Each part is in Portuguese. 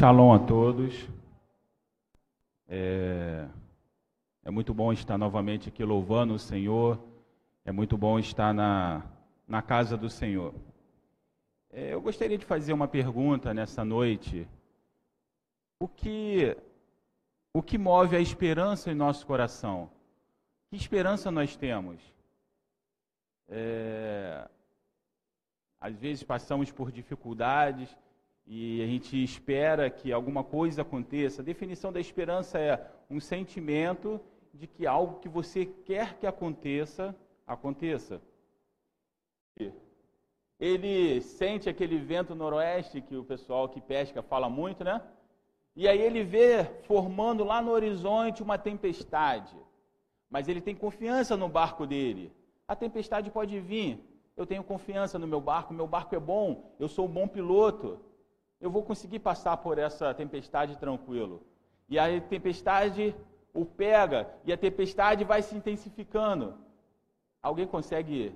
Shalom a todos. É, é, muito bom estar novamente aqui louvando o Senhor. É muito bom estar na, na casa do Senhor. É, eu gostaria de fazer uma pergunta nessa noite. O que, o que move a esperança em nosso coração? Que esperança nós temos? É, às vezes passamos por dificuldades e a gente espera que alguma coisa aconteça. A definição da esperança é um sentimento de que algo que você quer que aconteça, aconteça. Ele sente aquele vento noroeste que o pessoal que pesca fala muito, né? E aí ele vê formando lá no horizonte uma tempestade. Mas ele tem confiança no barco dele. A tempestade pode vir. Eu tenho confiança no meu barco, meu barco é bom, eu sou um bom piloto eu vou conseguir passar por essa tempestade tranquilo. E a tempestade o pega e a tempestade vai se intensificando. Alguém consegue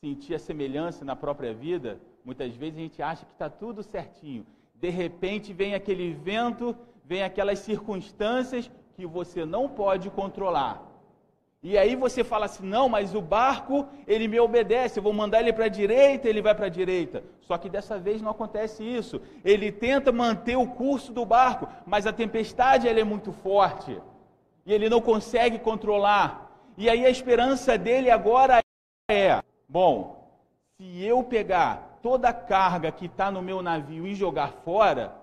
sentir a semelhança na própria vida? Muitas vezes a gente acha que está tudo certinho. De repente vem aquele vento, vem aquelas circunstâncias que você não pode controlar. E aí você fala assim: não, mas o barco, ele me obedece, eu vou mandar ele para a direita, ele vai para a direita. Só que dessa vez não acontece isso. Ele tenta manter o curso do barco, mas a tempestade ela é muito forte. E ele não consegue controlar. E aí a esperança dele agora é: bom, se eu pegar toda a carga que está no meu navio e jogar fora,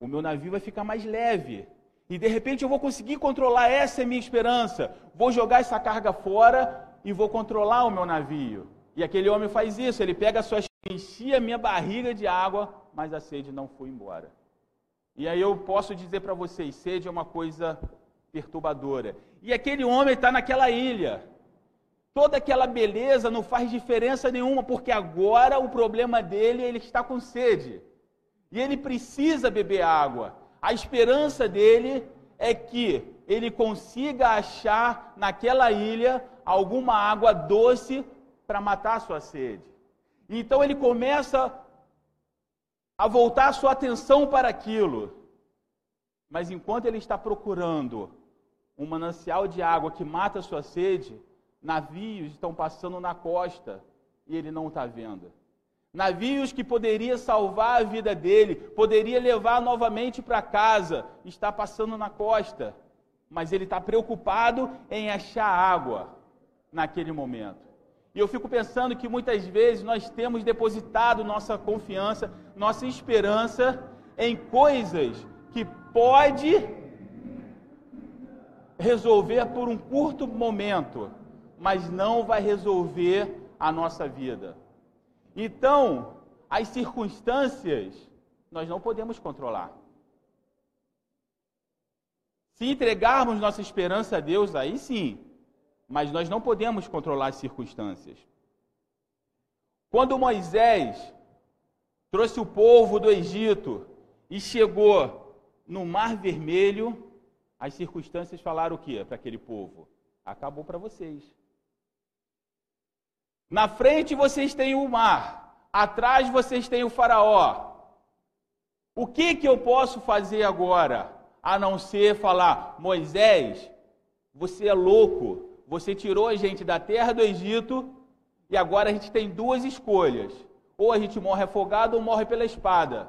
o meu navio vai ficar mais leve. E de repente eu vou conseguir controlar, essa é minha esperança. Vou jogar essa carga fora e vou controlar o meu navio. E aquele homem faz isso, ele pega a sua enchia a minha barriga de água, mas a sede não foi embora. E aí eu posso dizer para vocês, sede é uma coisa perturbadora. E aquele homem está naquela ilha. Toda aquela beleza não faz diferença nenhuma, porque agora o problema dele, ele está com sede. E ele precisa beber água. A esperança dele é que ele consiga achar naquela ilha alguma água doce para matar a sua sede. Então ele começa a voltar a sua atenção para aquilo. Mas enquanto ele está procurando um manancial de água que mata a sua sede, navios estão passando na costa e ele não está vendo. Navios que poderia salvar a vida dele, poderia levar novamente para casa, está passando na costa, mas ele está preocupado em achar água naquele momento. E eu fico pensando que muitas vezes nós temos depositado nossa confiança, nossa esperança em coisas que pode resolver por um curto momento, mas não vai resolver a nossa vida. Então, as circunstâncias nós não podemos controlar. Se entregarmos nossa esperança a Deus, aí sim, mas nós não podemos controlar as circunstâncias. Quando Moisés trouxe o povo do Egito e chegou no Mar Vermelho, as circunstâncias falaram o que para aquele povo? Acabou para vocês. Na frente vocês têm o mar, atrás vocês têm o faraó. O que que eu posso fazer agora? A não ser falar, Moisés, você é louco, você tirou a gente da terra do Egito e agora a gente tem duas escolhas. Ou a gente morre afogado ou morre pela espada.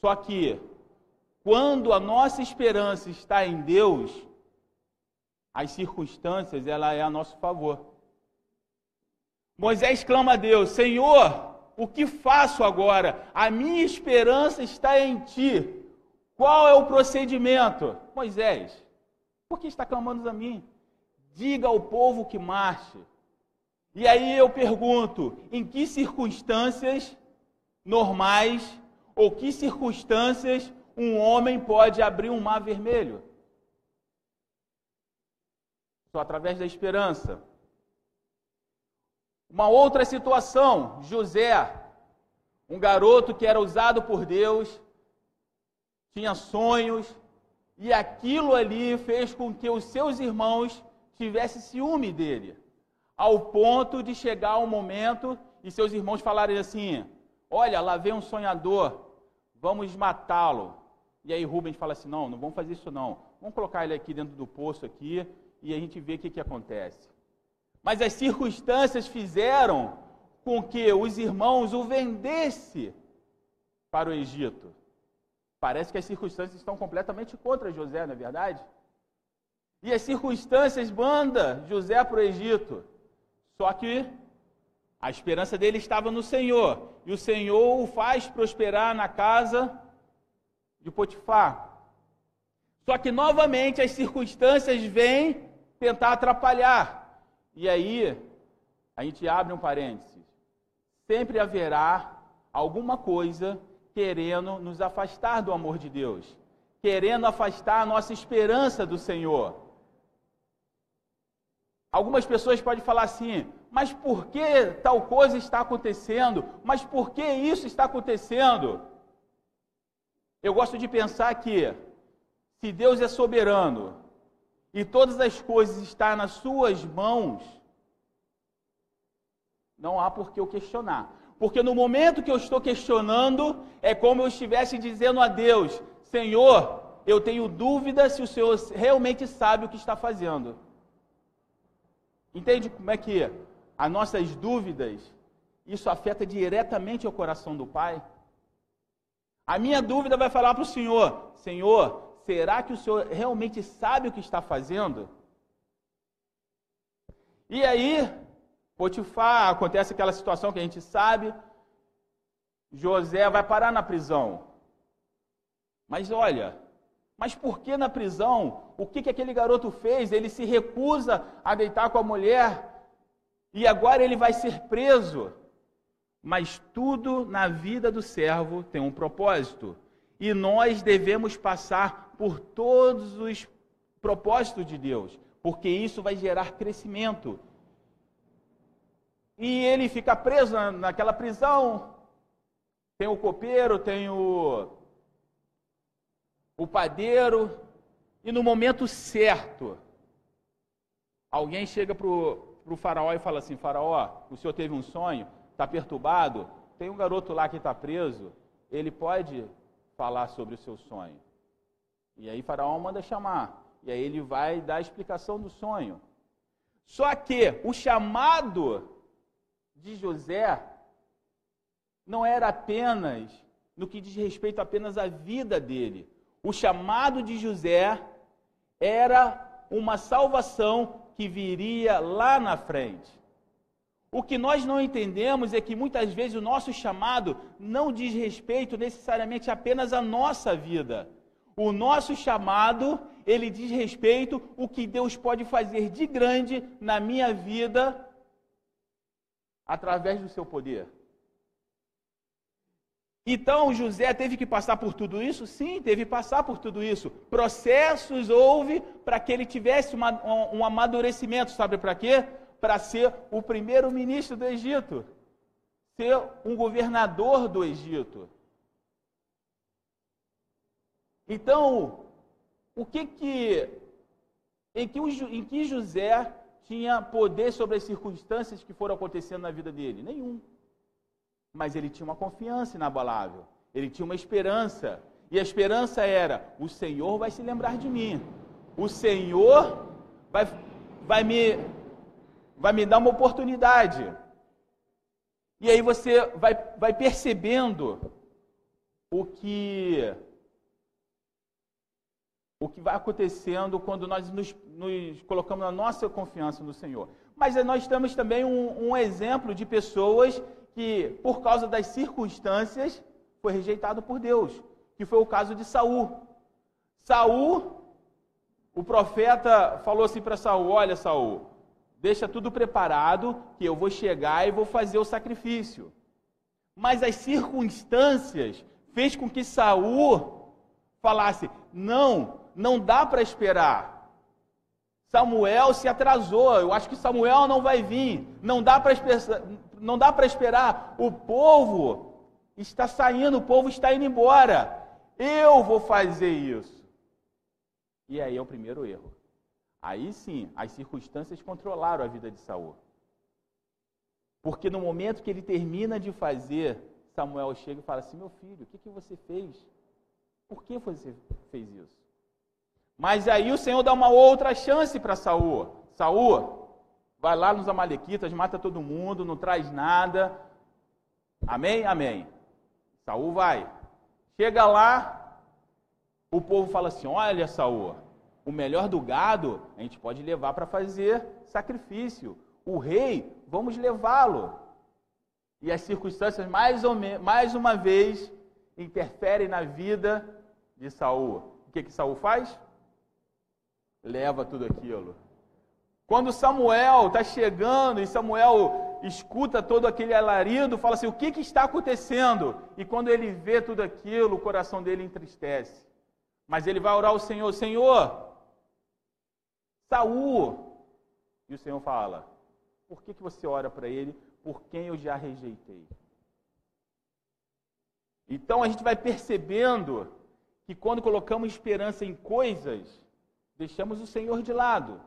Só que, quando a nossa esperança está em Deus, as circunstâncias ela é a nosso favor. Moisés clama a Deus: Senhor, o que faço agora? A minha esperança está em ti. Qual é o procedimento? Moisés, por que está clamando a mim? Diga ao povo que marche. E aí eu pergunto: em que circunstâncias normais ou que circunstâncias um homem pode abrir um mar vermelho? Só através da esperança. Uma outra situação, José, um garoto que era usado por Deus, tinha sonhos, e aquilo ali fez com que os seus irmãos tivessem ciúme dele, ao ponto de chegar um momento e seus irmãos falarem assim: Olha, lá vem um sonhador, vamos matá-lo. E aí Rubens fala assim: não, não vamos fazer isso não. Vamos colocar ele aqui dentro do poço aqui e a gente vê o que, que acontece. Mas as circunstâncias fizeram com que os irmãos o vendessem para o Egito. Parece que as circunstâncias estão completamente contra José, não é verdade? E as circunstâncias mandam José para o Egito. Só que a esperança dele estava no Senhor. E o Senhor o faz prosperar na casa de Potifar. Só que novamente as circunstâncias vêm tentar atrapalhar. E aí, a gente abre um parênteses. Sempre haverá alguma coisa querendo nos afastar do amor de Deus, querendo afastar a nossa esperança do Senhor. Algumas pessoas podem falar assim: mas por que tal coisa está acontecendo? Mas por que isso está acontecendo? Eu gosto de pensar que, se Deus é soberano e todas as coisas estão nas suas mãos, não há por que eu questionar. Porque no momento que eu estou questionando, é como eu estivesse dizendo a Deus: Senhor, eu tenho dúvida se o Senhor realmente sabe o que está fazendo. Entende como é que as nossas dúvidas, isso afeta diretamente o coração do Pai? A minha dúvida vai falar para o Senhor: Senhor, será que o Senhor realmente sabe o que está fazendo? E aí, Potifar, acontece aquela situação que a gente sabe, José vai parar na prisão. Mas olha, mas por que na prisão? O que, que aquele garoto fez? Ele se recusa a deitar com a mulher e agora ele vai ser preso. Mas tudo na vida do servo tem um propósito. E nós devemos passar por todos os propósitos de Deus, porque isso vai gerar crescimento. E ele fica preso naquela prisão. Tem o copeiro, tem o, o padeiro, e no momento certo, alguém chega para o faraó e fala assim: Faraó, o senhor teve um sonho, está perturbado, tem um garoto lá que está preso, ele pode falar sobre o seu sonho. E aí Faraó manda chamar. E aí ele vai dar a explicação do sonho. Só que o chamado de José não era apenas no que diz respeito apenas à vida dele. O chamado de José era uma salvação que viria lá na frente. O que nós não entendemos é que muitas vezes o nosso chamado não diz respeito necessariamente apenas à nossa vida. O nosso chamado, ele diz respeito o que Deus pode fazer de grande na minha vida através do seu poder. Então José teve que passar por tudo isso? Sim, teve que passar por tudo isso. Processos houve para que ele tivesse uma, um, um amadurecimento, sabe para quê? Para ser o primeiro ministro do Egito, ser um governador do Egito. Então, o que que em que, em que José tinha poder sobre as circunstâncias que foram acontecendo na vida dele? Nenhum. Mas ele tinha uma confiança inabalável, ele tinha uma esperança. E a esperança era: o Senhor vai se lembrar de mim, o Senhor vai, vai, me, vai me dar uma oportunidade. E aí você vai, vai percebendo o que o que vai acontecendo quando nós nos, nos colocamos a nossa confiança no Senhor. Mas nós temos também um, um, exemplo de pessoas que, por causa das circunstâncias, foi rejeitado por Deus, que foi o caso de Saul. Saul, o profeta falou assim para Saul: Olha, Saul, deixa tudo preparado, que eu vou chegar e vou fazer o sacrifício. Mas as circunstâncias fez com que Saul falasse: Não, não dá para esperar. Samuel se atrasou, eu acho que Samuel não vai vir. Não dá para esperar. O povo está saindo, o povo está indo embora. Eu vou fazer isso. E aí é o primeiro erro. Aí sim, as circunstâncias controlaram a vida de Saul. Porque no momento que ele termina de fazer Samuel chega e fala assim: Meu filho, o que, que você fez? Por que você fez isso? Mas aí o Senhor dá uma outra chance para Saul. Saul, vai lá nos Amalequitas, mata todo mundo, não traz nada. Amém? Amém. Saul vai. Chega lá, o povo fala assim: Olha, Saul, o melhor do gado a gente pode levar para fazer sacrifício. O rei, vamos levá-lo. E as circunstâncias, mais, ou mais uma vez, interferem na vida de Saul. O que, que Saul faz? Leva tudo aquilo. Quando Samuel está chegando e Samuel escuta todo aquele alarido, fala assim: o que, que está acontecendo? E quando ele vê tudo aquilo, o coração dele entristece. Mas ele vai orar ao Senhor: Senhor, Saul. E o Senhor fala: por que, que você ora para ele? Por quem eu já rejeitei. Então a gente vai percebendo que quando colocamos esperança em coisas, deixamos o Senhor de lado.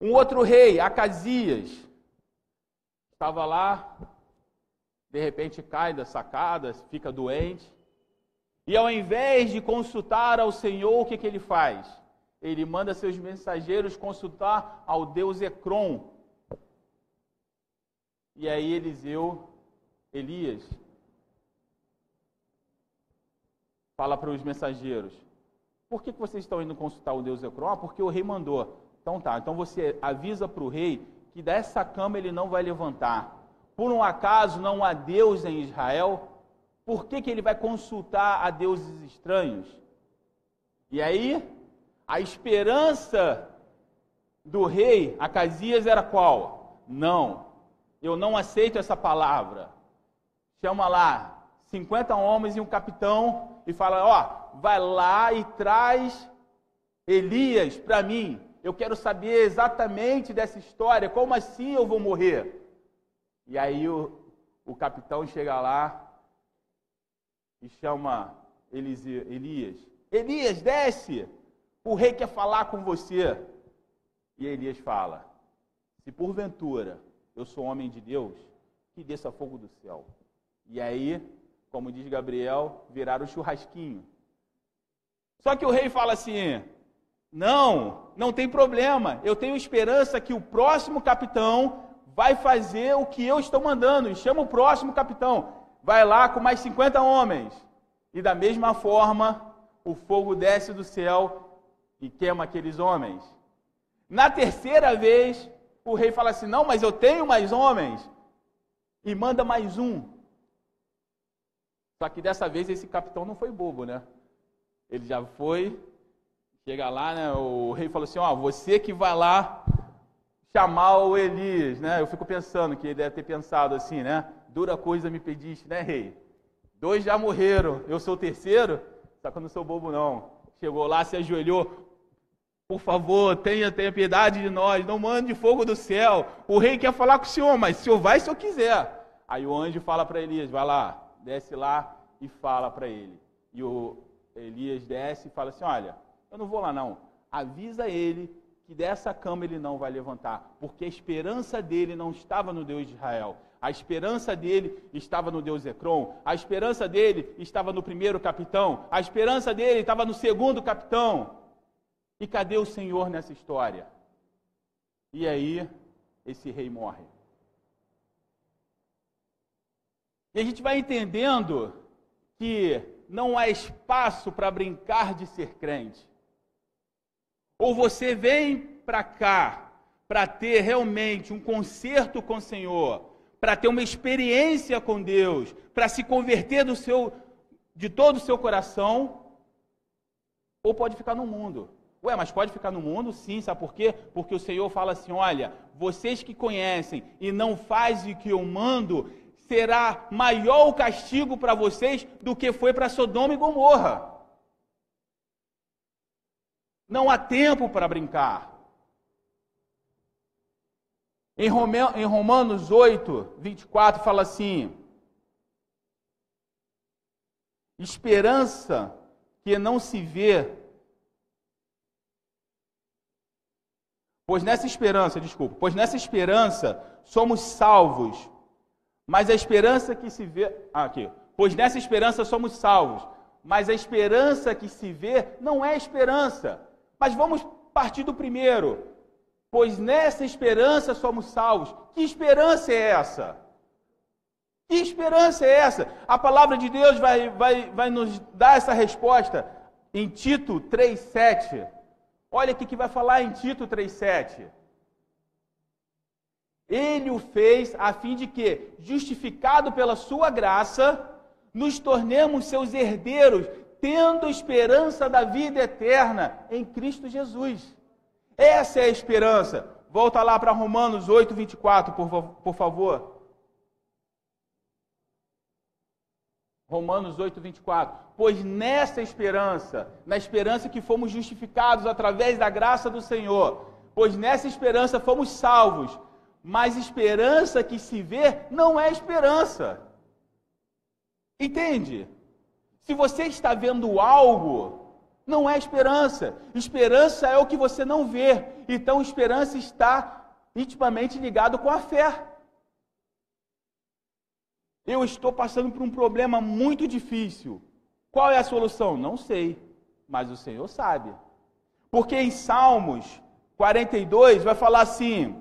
Um outro rei, Acasias, estava lá, de repente cai da sacada, fica doente, e ao invés de consultar ao Senhor, o que, que ele faz? Ele manda seus mensageiros consultar ao Deus Ecrom. E aí Eliseu, Elias, fala para os mensageiros: Por que, vocês estão indo consultar o Deus? Ah, porque o rei mandou. Então tá, então você avisa para o rei que dessa cama ele não vai levantar. Por um acaso não há Deus em Israel? Por que, que ele vai consultar a deuses estranhos? E aí, a esperança do rei Acasias era qual? Não, eu não aceito essa palavra. Chama lá 50 homens e um capitão e fala: Ó, vai lá e traz Elias para mim. Eu quero saber exatamente dessa história. Como assim eu vou morrer? E aí o, o capitão chega lá e chama Elias: Elias, desce! O rei quer falar com você. E Elias fala: Se porventura eu sou homem de Deus, que desça fogo do céu. E aí, como diz Gabriel, viraram o churrasquinho. Só que o rei fala assim: Não, não tem problema. Eu tenho esperança que o próximo capitão vai fazer o que eu estou mandando. E chama o próximo capitão vai lá com mais 50 homens. E da mesma forma, o fogo desce do céu e queima aqueles homens. Na terceira vez, o rei fala assim: Não, mas eu tenho mais homens. E manda mais um. Só que dessa vez esse capitão não foi bobo, né? Ele já foi, chega lá, né? O rei falou assim: Ó, você que vai lá chamar o Elias, né? Eu fico pensando que ele deve ter pensado assim, né? dura coisa me pediste, né, rei? Dois já morreram, eu sou o terceiro, só que eu não sou bobo, não. Chegou lá, se ajoelhou, por favor, tenha, tenha piedade de nós, não mande fogo do céu. O rei quer falar com o senhor, mas o senhor vai se eu quiser. Aí o anjo fala para Elias, vai lá, desce lá e fala para ele. E o Elias desce e fala assim, olha, eu não vou lá não, avisa ele que dessa cama ele não vai levantar, porque a esperança dele não estava no Deus de Israel. A esperança dele estava no Deus Ecrom, a esperança dele estava no primeiro capitão, a esperança dele estava no segundo capitão. E cadê o Senhor nessa história? E aí, esse rei morre. E a gente vai entendendo que não há espaço para brincar de ser crente. Ou você vem para cá para ter realmente um conserto com o Senhor, para ter uma experiência com Deus, para se converter do seu, de todo o seu coração, ou pode ficar no mundo. Ué, mas pode ficar no mundo? Sim, sabe por quê? Porque o Senhor fala assim: olha, vocês que conhecem e não fazem o que eu mando, será maior o castigo para vocês do que foi para Sodoma e Gomorra. Não há tempo para brincar. Em Romanos 8, 24, fala assim: esperança que não se vê, pois nessa esperança, desculpa, pois nessa esperança somos salvos, Mas a esperança que se vê. Ah, aqui. Pois nessa esperança somos salvos. Mas a esperança que se vê não é esperança. Mas vamos partir do primeiro. Pois nessa esperança somos salvos. Que esperança é essa? Que esperança é essa? A palavra de Deus vai, vai, vai nos dar essa resposta em Tito 3,7. Olha o que vai falar em Tito 3,7. Ele o fez a fim de que, justificado pela sua graça, nos tornemos seus herdeiros, tendo esperança da vida eterna em Cristo Jesus. Essa é a esperança. Volta lá para Romanos 8, 24, por, por favor. Romanos 8, 24. Pois nessa esperança, na esperança que fomos justificados através da graça do Senhor, pois nessa esperança fomos salvos, mas esperança que se vê não é esperança. Entende? Se você está vendo algo, não é esperança. Esperança é o que você não vê. Então, esperança está intimamente ligado com a fé. Eu estou passando por um problema muito difícil. Qual é a solução? Não sei, mas o Senhor sabe. Porque em Salmos 42 vai falar assim: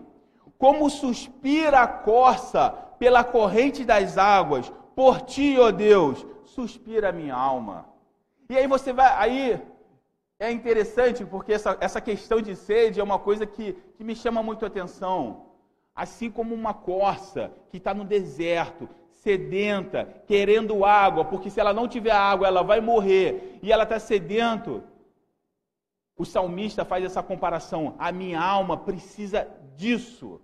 Como suspira a corça pela corrente das águas, por ti, ó Deus, suspira a minha alma. E aí você vai, aí é interessante porque essa, essa questão de sede é uma coisa que, que me chama muito a atenção. Assim como uma corça que está no deserto, sedenta, querendo água, porque se ela não tiver água, ela vai morrer, e ela está sedento. O salmista faz essa comparação. A minha alma precisa disso.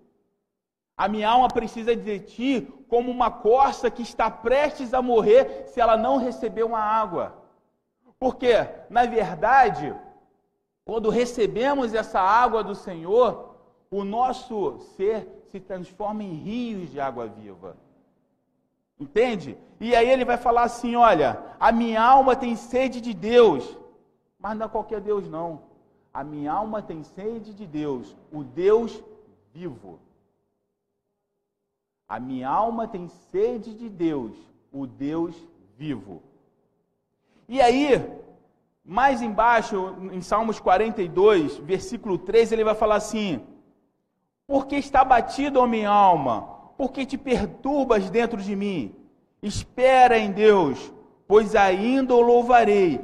A minha alma precisa de ti como uma corça que está prestes a morrer se ela não receber uma água. Porque, na verdade, quando recebemos essa água do Senhor, o nosso ser se transforma em rios de água viva. Entende? E aí ele vai falar assim: olha, a minha alma tem sede de Deus, mas não é qualquer Deus, não. A minha alma tem sede de Deus, o Deus vivo. A minha alma tem sede de Deus, o Deus vivo. E aí, mais embaixo, em Salmos 42, versículo 3, ele vai falar assim: Porque está batido a minha alma, por que te perturbas dentro de mim? Espera em Deus, pois ainda o louvarei,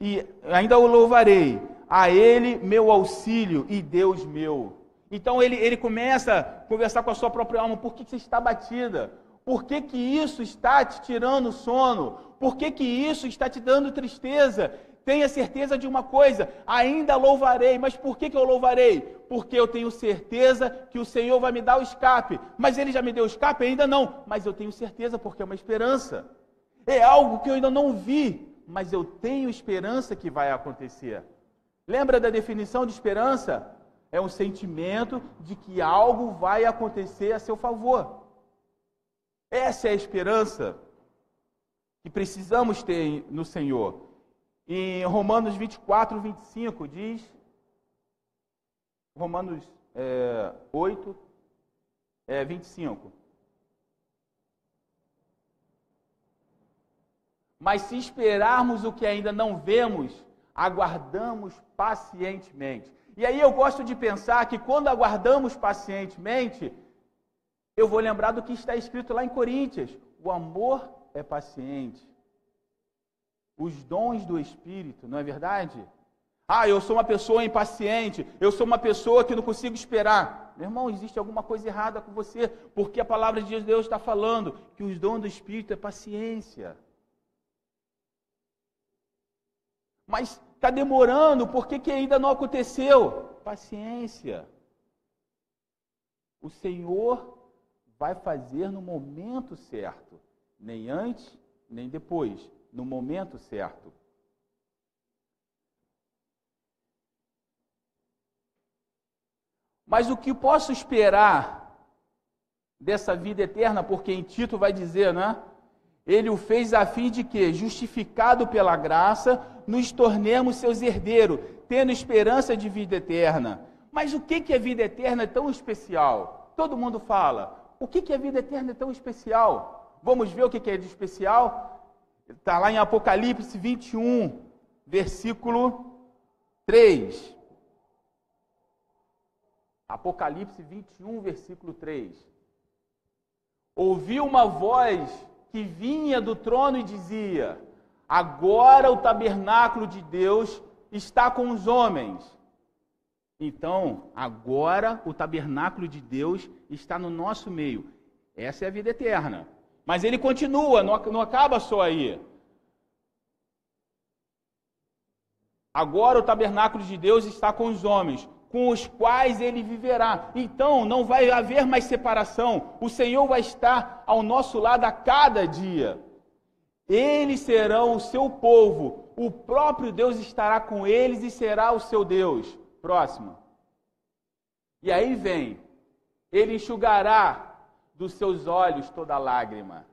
e ainda o louvarei, a Ele meu auxílio e Deus meu. Então ele, ele começa a conversar com a sua própria alma, por que você está batida? Por que, que isso está te tirando o sono? Por que, que isso está te dando tristeza? Tenha certeza de uma coisa, ainda louvarei, mas por que, que eu louvarei? Porque eu tenho certeza que o Senhor vai me dar o escape. Mas Ele já me deu o escape? Ainda não, mas eu tenho certeza porque é uma esperança. É algo que eu ainda não vi, mas eu tenho esperança que vai acontecer. Lembra da definição de esperança? É um sentimento de que algo vai acontecer a seu favor. Essa é a esperança que precisamos ter no Senhor. Em Romanos 24, 25 diz, Romanos é, 8, é, 25. Mas se esperarmos o que ainda não vemos, aguardamos pacientemente. E aí eu gosto de pensar que quando aguardamos pacientemente, eu vou lembrar do que está escrito lá em Coríntios: o amor é paciente os dons do Espírito, não é verdade? Ah, eu sou uma pessoa impaciente, eu sou uma pessoa que não consigo esperar. Meu irmão, existe alguma coisa errada com você, porque a palavra de Deus está falando que os dons do Espírito é paciência. Mas está demorando, por que, que ainda não aconteceu? Paciência. O Senhor vai fazer no momento certo, nem antes, nem depois no momento certo. Mas o que posso esperar dessa vida eterna, porque em Tito vai dizer, né? Ele o fez a fim de que, justificado pela graça, nos tornemos seus herdeiros, tendo esperança de vida eterna. Mas o que, que é vida eterna tão especial? Todo mundo fala, o que, que a vida eterna é tão especial? Vamos ver o que, que é de especial? Está lá em Apocalipse 21, versículo 3. Apocalipse 21, versículo 3. Ouvi uma voz que vinha do trono e dizia: Agora o tabernáculo de Deus está com os homens. Então, agora o tabernáculo de Deus está no nosso meio. Essa é a vida eterna. Mas ele continua, não, acaba só aí. Agora o tabernáculo de Deus está com os homens com os quais ele viverá. Então não vai haver mais separação. O Senhor vai estar ao nosso lado a cada dia. Eles serão o seu povo. O próprio Deus estará com eles e será o seu Deus. Próximo. E aí vem: Ele enxugará dos seus olhos toda lágrima,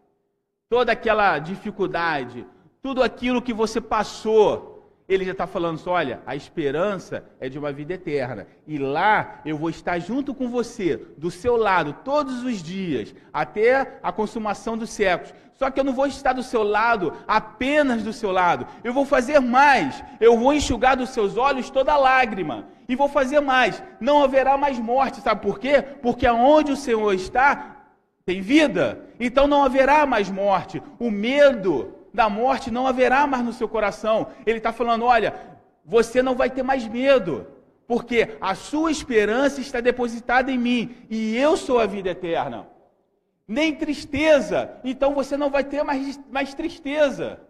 toda aquela dificuldade, tudo aquilo que você passou ele já está falando assim, olha, a esperança é de uma vida eterna. E lá eu vou estar junto com você, do seu lado, todos os dias, até a consumação dos séculos. Só que eu não vou estar do seu lado, apenas do seu lado. Eu vou fazer mais. Eu vou enxugar dos seus olhos toda lágrima. E vou fazer mais. Não haverá mais morte. Sabe por quê? Porque aonde o Senhor está, tem vida. Então não haverá mais morte. O medo da morte não haverá mais no seu coração. Ele está falando: olha, você não vai ter mais medo, porque a sua esperança está depositada em mim e eu sou a vida eterna. Nem tristeza, então você não vai ter mais, mais tristeza.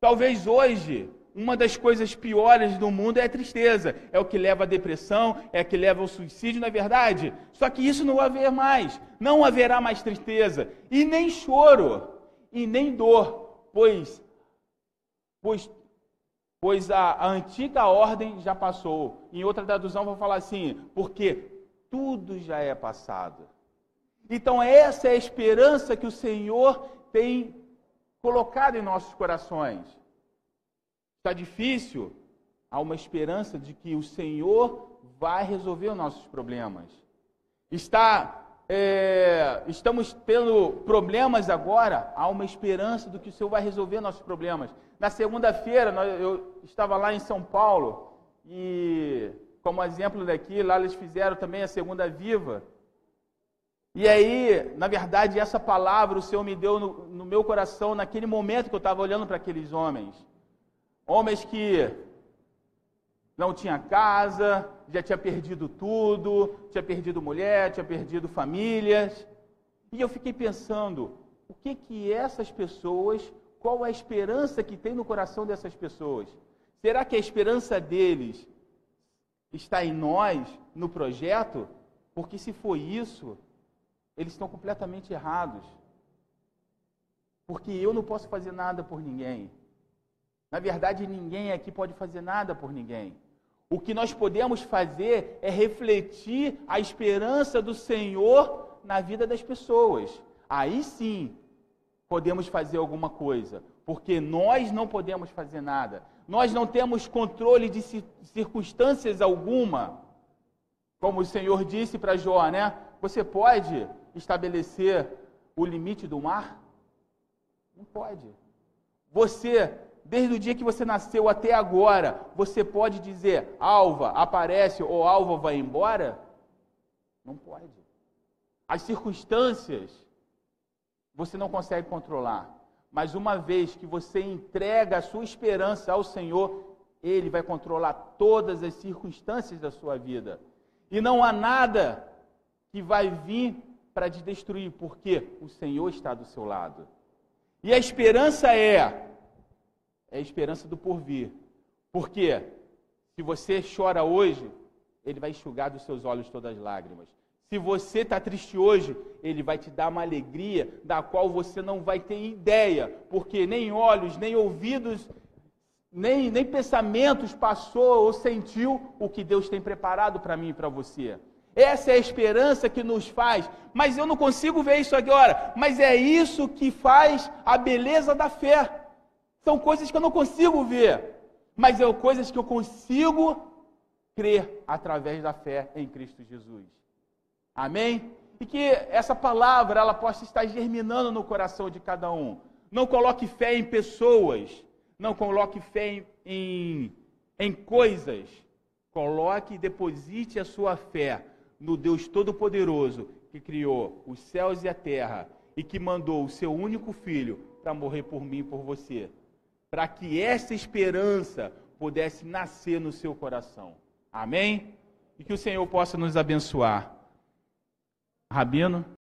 Talvez hoje uma das coisas piores do mundo é a tristeza. É o que leva à depressão, é o que leva ao suicídio, na é verdade. Só que isso não vai haver mais. Não haverá mais tristeza. E nem choro, e nem dor pois, pois, pois a, a antiga ordem já passou. Em outra tradução, vou falar assim: porque tudo já é passado. Então, essa é a esperança que o Senhor tem colocado em nossos corações. Está difícil? Há uma esperança de que o Senhor vai resolver os nossos problemas. Está é, estamos tendo problemas agora, há uma esperança do que o Senhor vai resolver nossos problemas. Na segunda-feira, eu estava lá em São Paulo e, como exemplo daqui, lá eles fizeram também a Segunda Viva. E aí, na verdade, essa palavra o Senhor me deu no, no meu coração naquele momento que eu estava olhando para aqueles homens. Homens que não tinha casa, já tinha perdido tudo, tinha perdido mulher, tinha perdido famílias. E eu fiquei pensando, o que que essas pessoas, qual a esperança que tem no coração dessas pessoas? Será que a esperança deles está em nós, no projeto? Porque se for isso, eles estão completamente errados. Porque eu não posso fazer nada por ninguém. Na verdade, ninguém aqui pode fazer nada por ninguém. O que nós podemos fazer é refletir a esperança do Senhor na vida das pessoas. Aí sim podemos fazer alguma coisa, porque nós não podemos fazer nada. Nós não temos controle de circunstâncias alguma. Como o Senhor disse para Jó, né? Você pode estabelecer o limite do mar? Não pode. Você desde o dia que você nasceu até agora, você pode dizer alva aparece ou alva vai embora? Não pode. As circunstâncias você não consegue controlar. Mas uma vez que você entrega a sua esperança ao Senhor, Ele vai controlar todas as circunstâncias da sua vida. E não há nada que vai vir para te destruir, porque o Senhor está do seu lado. E a esperança é é a esperança do porvir. Porque se você chora hoje, ele vai enxugar dos seus olhos todas as lágrimas. Se você está triste hoje, ele vai te dar uma alegria da qual você não vai ter ideia, porque nem olhos, nem ouvidos, nem, nem pensamentos passou ou sentiu o que Deus tem preparado para mim e para você. Essa é a esperança que nos faz, mas eu não consigo ver isso agora, mas é isso que faz a beleza da fé. São coisas que eu não consigo ver, mas são coisas que eu consigo crer através da fé em Cristo Jesus. Amém? e que essa palavra ela possa estar germinando no coração de cada um. Não coloque fé em pessoas, não coloque fé em, em coisas. Coloque e deposite a sua fé no Deus Todo-Poderoso que criou os céus e a terra e que mandou o seu único filho para morrer por mim e por você, para que essa esperança pudesse nascer no seu coração. Amém? E que o Senhor possa nos abençoar. Rabino?